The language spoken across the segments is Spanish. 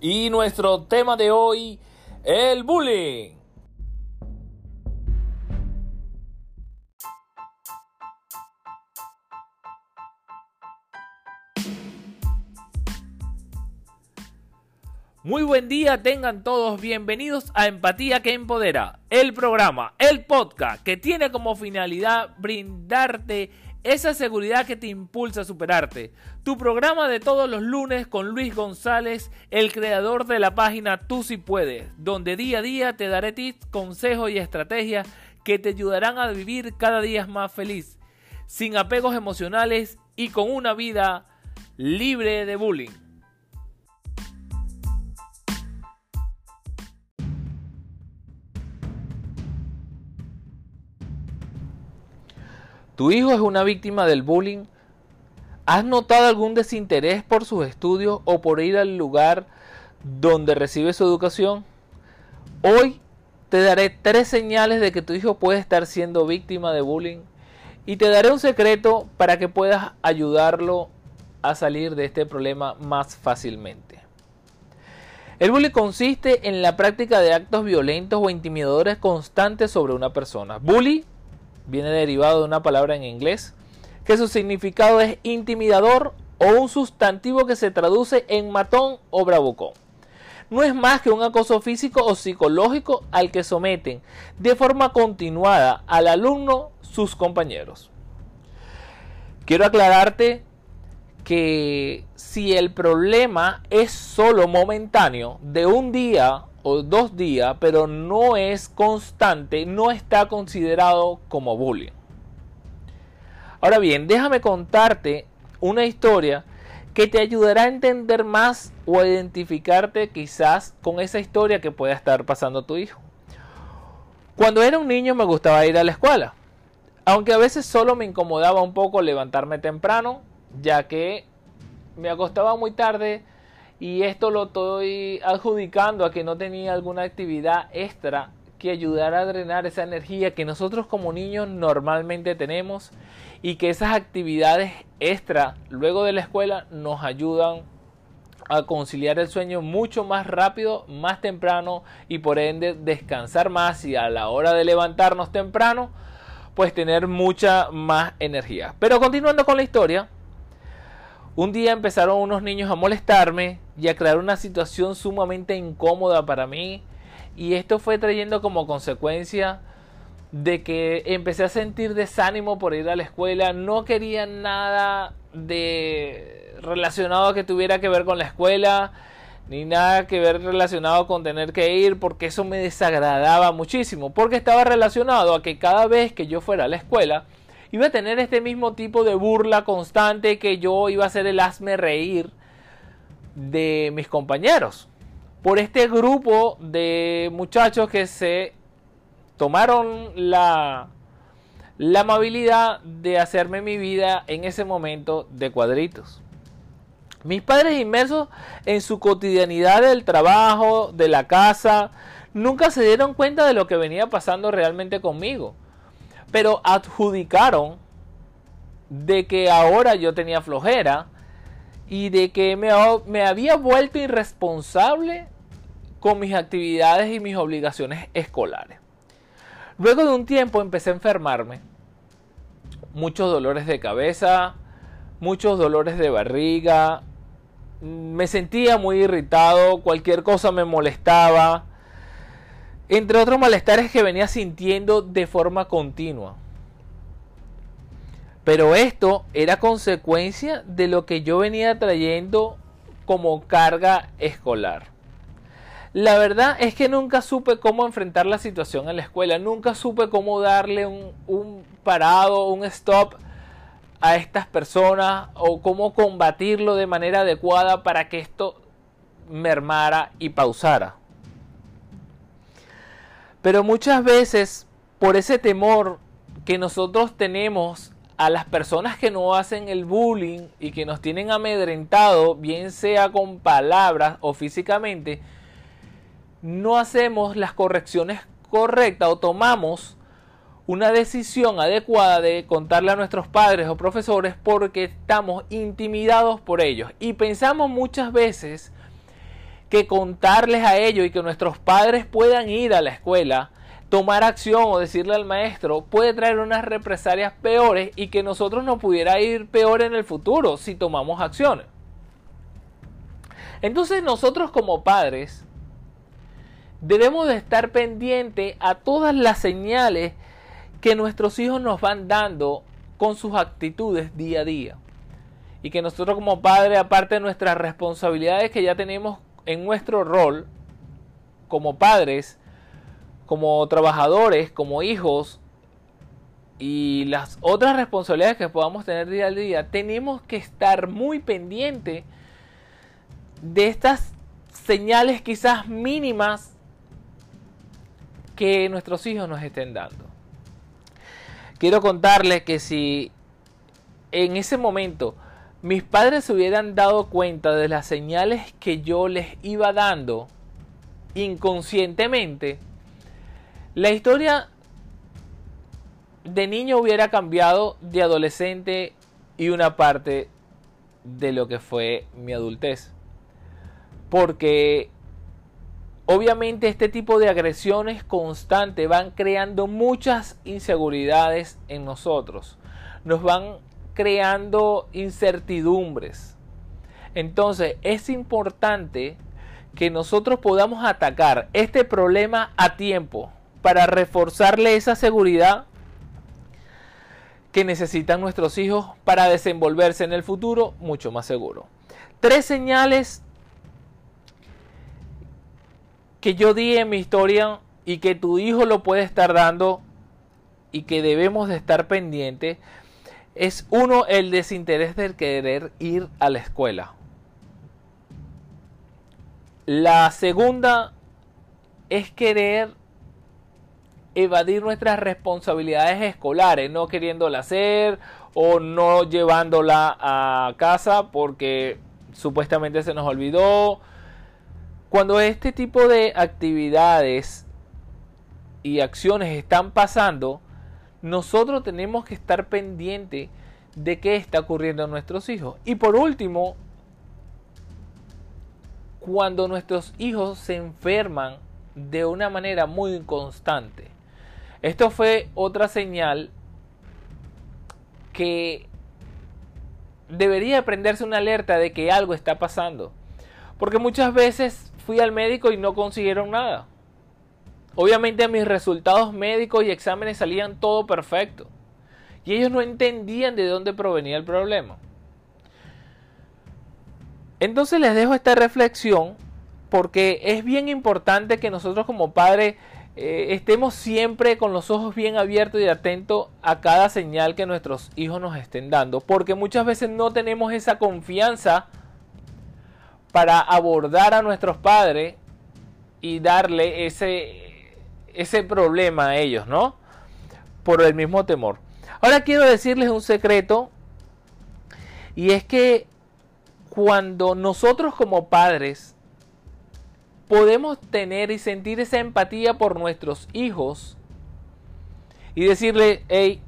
Y nuestro tema de hoy, el bullying. Muy buen día, tengan todos bienvenidos a Empatía que Empodera, el programa, el podcast que tiene como finalidad brindarte esa seguridad que te impulsa a superarte. Tu programa de todos los lunes con Luis González, el creador de la página Tú si puedes, donde día a día te daré tips, consejos y estrategias que te ayudarán a vivir cada día más feliz, sin apegos emocionales y con una vida libre de bullying. ¿Tu hijo es una víctima del bullying? ¿Has notado algún desinterés por sus estudios o por ir al lugar donde recibe su educación? Hoy te daré tres señales de que tu hijo puede estar siendo víctima de bullying y te daré un secreto para que puedas ayudarlo a salir de este problema más fácilmente. El bullying consiste en la práctica de actos violentos o intimidadores constantes sobre una persona. Bully viene derivado de una palabra en inglés, que su significado es intimidador o un sustantivo que se traduce en matón o bravucón. No es más que un acoso físico o psicológico al que someten de forma continuada al alumno sus compañeros. Quiero aclararte que si el problema es solo momentáneo, de un día dos días, pero no es constante, no está considerado como bullying. Ahora bien, déjame contarte una historia que te ayudará a entender más o a identificarte quizás con esa historia que pueda estar pasando tu hijo. Cuando era un niño me gustaba ir a la escuela, aunque a veces solo me incomodaba un poco levantarme temprano, ya que me acostaba muy tarde y esto lo estoy adjudicando a que no tenía alguna actividad extra que ayudara a drenar esa energía que nosotros como niños normalmente tenemos y que esas actividades extra luego de la escuela nos ayudan a conciliar el sueño mucho más rápido, más temprano y por ende descansar más y a la hora de levantarnos temprano pues tener mucha más energía. Pero continuando con la historia, un día empezaron unos niños a molestarme y a crear una situación sumamente incómoda para mí. Y esto fue trayendo como consecuencia de que empecé a sentir desánimo por ir a la escuela. No quería nada de relacionado que tuviera que ver con la escuela. Ni nada que ver relacionado con tener que ir. Porque eso me desagradaba muchísimo. Porque estaba relacionado a que cada vez que yo fuera a la escuela iba a tener este mismo tipo de burla constante que yo iba a ser el hazme reír de mis compañeros. Por este grupo de muchachos que se tomaron la, la amabilidad de hacerme mi vida en ese momento de cuadritos. Mis padres inmersos en su cotidianidad del trabajo, de la casa, nunca se dieron cuenta de lo que venía pasando realmente conmigo pero adjudicaron de que ahora yo tenía flojera y de que me, me, había vuelto irresponsable con mis actividades y mis obligaciones escolares. Luego de un tiempo empecé a enfermarme. Muchos dolores de cabeza, muchos dolores de barriga. Me sentía muy irritado, cualquier cosa me molestaba entre otros malestares que venía sintiendo de forma continua. Pero esto era consecuencia de lo que yo venía trayendo como carga escolar. La verdad es que nunca supe cómo enfrentar la situación en la escuela, nunca supe cómo darle un, un parado, un stop a estas personas o cómo combatirlo de manera adecuada para que esto mermara y pausara. Pero muchas veces, por ese temor que nosotros tenemos a las personas que no hacen el bullying y que nos tienen amedrentado, bien sea con palabras o físicamente, no hacemos las correcciones correctas o tomamos una decisión adecuada de contarle a nuestros padres o profesores porque estamos intimidados por ellos. Y pensamos muchas veces que contarles a ellos y que nuestros padres puedan ir a la escuela, tomar acción o decirle al maestro puede traer unas represalias peores y que nosotros nos pudiera ir peor en el futuro si tomamos acciones. Entonces nosotros como padres debemos de estar pendientes a todas las señales que nuestros hijos nos van dando con sus actitudes día a día. Y que nosotros como padres, aparte de nuestras responsabilidades que ya tenemos en nuestro rol como padres, como trabajadores, como hijos y las otras responsabilidades que podamos tener día a día, tenemos que estar muy pendientes de estas señales quizás mínimas que nuestros hijos nos estén dando. Quiero contarles que si en ese momento mis padres se hubieran dado cuenta de las señales que yo les iba dando inconscientemente, la historia de niño hubiera cambiado de adolescente y una parte de lo que fue mi adultez. Porque obviamente este tipo de agresiones constantes van creando muchas inseguridades en nosotros. Nos van creando incertidumbres. Entonces es importante que nosotros podamos atacar este problema a tiempo para reforzarle esa seguridad que necesitan nuestros hijos para desenvolverse en el futuro mucho más seguro. Tres señales que yo di en mi historia y que tu hijo lo puede estar dando y que debemos de estar pendientes es uno el desinterés del querer ir a la escuela. La segunda es querer evadir nuestras responsabilidades escolares, no queriéndola hacer o no llevándola a casa porque supuestamente se nos olvidó. Cuando este tipo de actividades y acciones están pasando, nosotros tenemos que estar pendiente de qué está ocurriendo a nuestros hijos. Y por último, cuando nuestros hijos se enferman de una manera muy constante. Esto fue otra señal que debería prenderse una alerta de que algo está pasando. Porque muchas veces fui al médico y no consiguieron nada. Obviamente mis resultados médicos y exámenes salían todo perfecto. Y ellos no entendían de dónde provenía el problema. Entonces les dejo esta reflexión porque es bien importante que nosotros como padres eh, estemos siempre con los ojos bien abiertos y atentos a cada señal que nuestros hijos nos estén dando, porque muchas veces no tenemos esa confianza para abordar a nuestros padres y darle ese, ese problema a ellos, ¿no? Por el mismo temor. Ahora quiero decirles un secreto y es que cuando nosotros como padres podemos tener y sentir esa empatía por nuestros hijos y decirle, hey,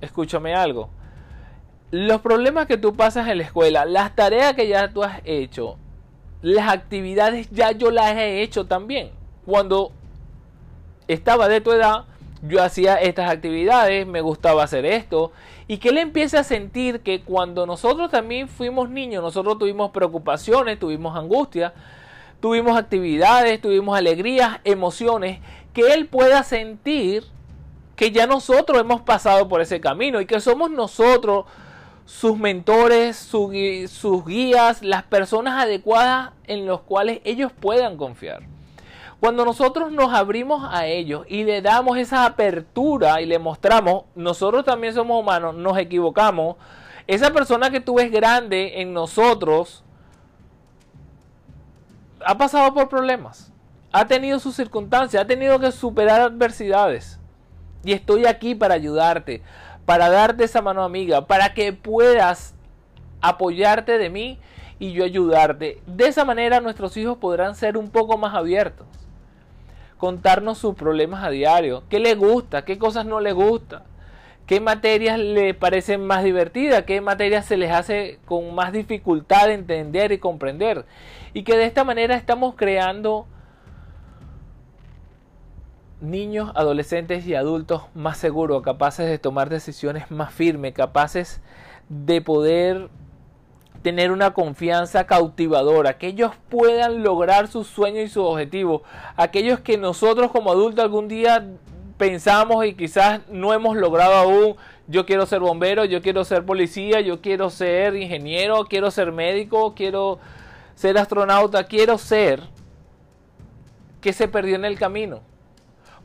escúchame algo. Los problemas que tú pasas en la escuela, las tareas que ya tú has hecho, las actividades ya yo las he hecho también. Cuando estaba de tu edad, yo hacía estas actividades, me gustaba hacer esto, y que él empiece a sentir que cuando nosotros también fuimos niños, nosotros tuvimos preocupaciones, tuvimos angustia, tuvimos actividades, tuvimos alegrías, emociones, que Él pueda sentir que ya nosotros hemos pasado por ese camino y que somos nosotros sus mentores, sus guías, las personas adecuadas en los cuales ellos puedan confiar. Cuando nosotros nos abrimos a ellos y le damos esa apertura y le mostramos, nosotros también somos humanos, nos equivocamos, esa persona que tú ves grande en nosotros, ha pasado por problemas, ha tenido sus circunstancias, ha tenido que superar adversidades. Y estoy aquí para ayudarte, para darte esa mano amiga, para que puedas apoyarte de mí y yo ayudarte. De esa manera nuestros hijos podrán ser un poco más abiertos. Contarnos sus problemas a diario, qué le gusta, qué cosas no le gusta, qué materias le parecen más divertidas, qué materias se les hace con más dificultad de entender y comprender. Y que de esta manera estamos creando niños, adolescentes y adultos más seguros, capaces de tomar decisiones más firmes, capaces de poder tener una confianza cautivadora, que ellos puedan lograr sus sueños y sus objetivos, aquellos que nosotros como adultos algún día pensamos y quizás no hemos logrado aún, yo quiero ser bombero, yo quiero ser policía, yo quiero ser ingeniero, quiero ser médico, quiero ser astronauta, quiero ser, que se perdió en el camino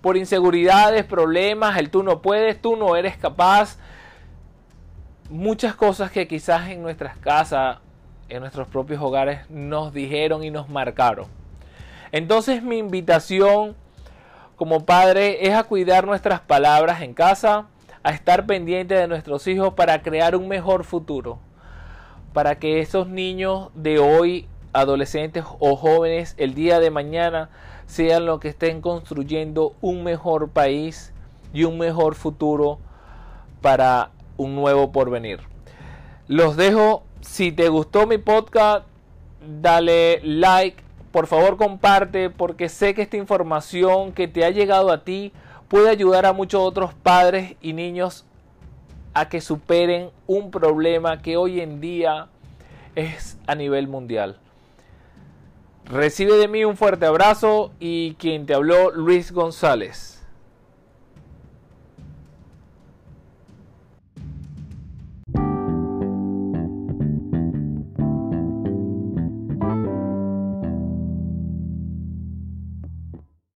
por inseguridades, problemas, el tú no puedes, tú no eres capaz. Muchas cosas que quizás en nuestras casas, en nuestros propios hogares, nos dijeron y nos marcaron. Entonces mi invitación como padre es a cuidar nuestras palabras en casa, a estar pendiente de nuestros hijos para crear un mejor futuro, para que esos niños de hoy, adolescentes o jóvenes, el día de mañana, sean los que estén construyendo un mejor país y un mejor futuro para un nuevo porvenir. Los dejo, si te gustó mi podcast, dale like, por favor comparte porque sé que esta información que te ha llegado a ti puede ayudar a muchos otros padres y niños a que superen un problema que hoy en día es a nivel mundial. Recibe de mí un fuerte abrazo y quien te habló Luis González.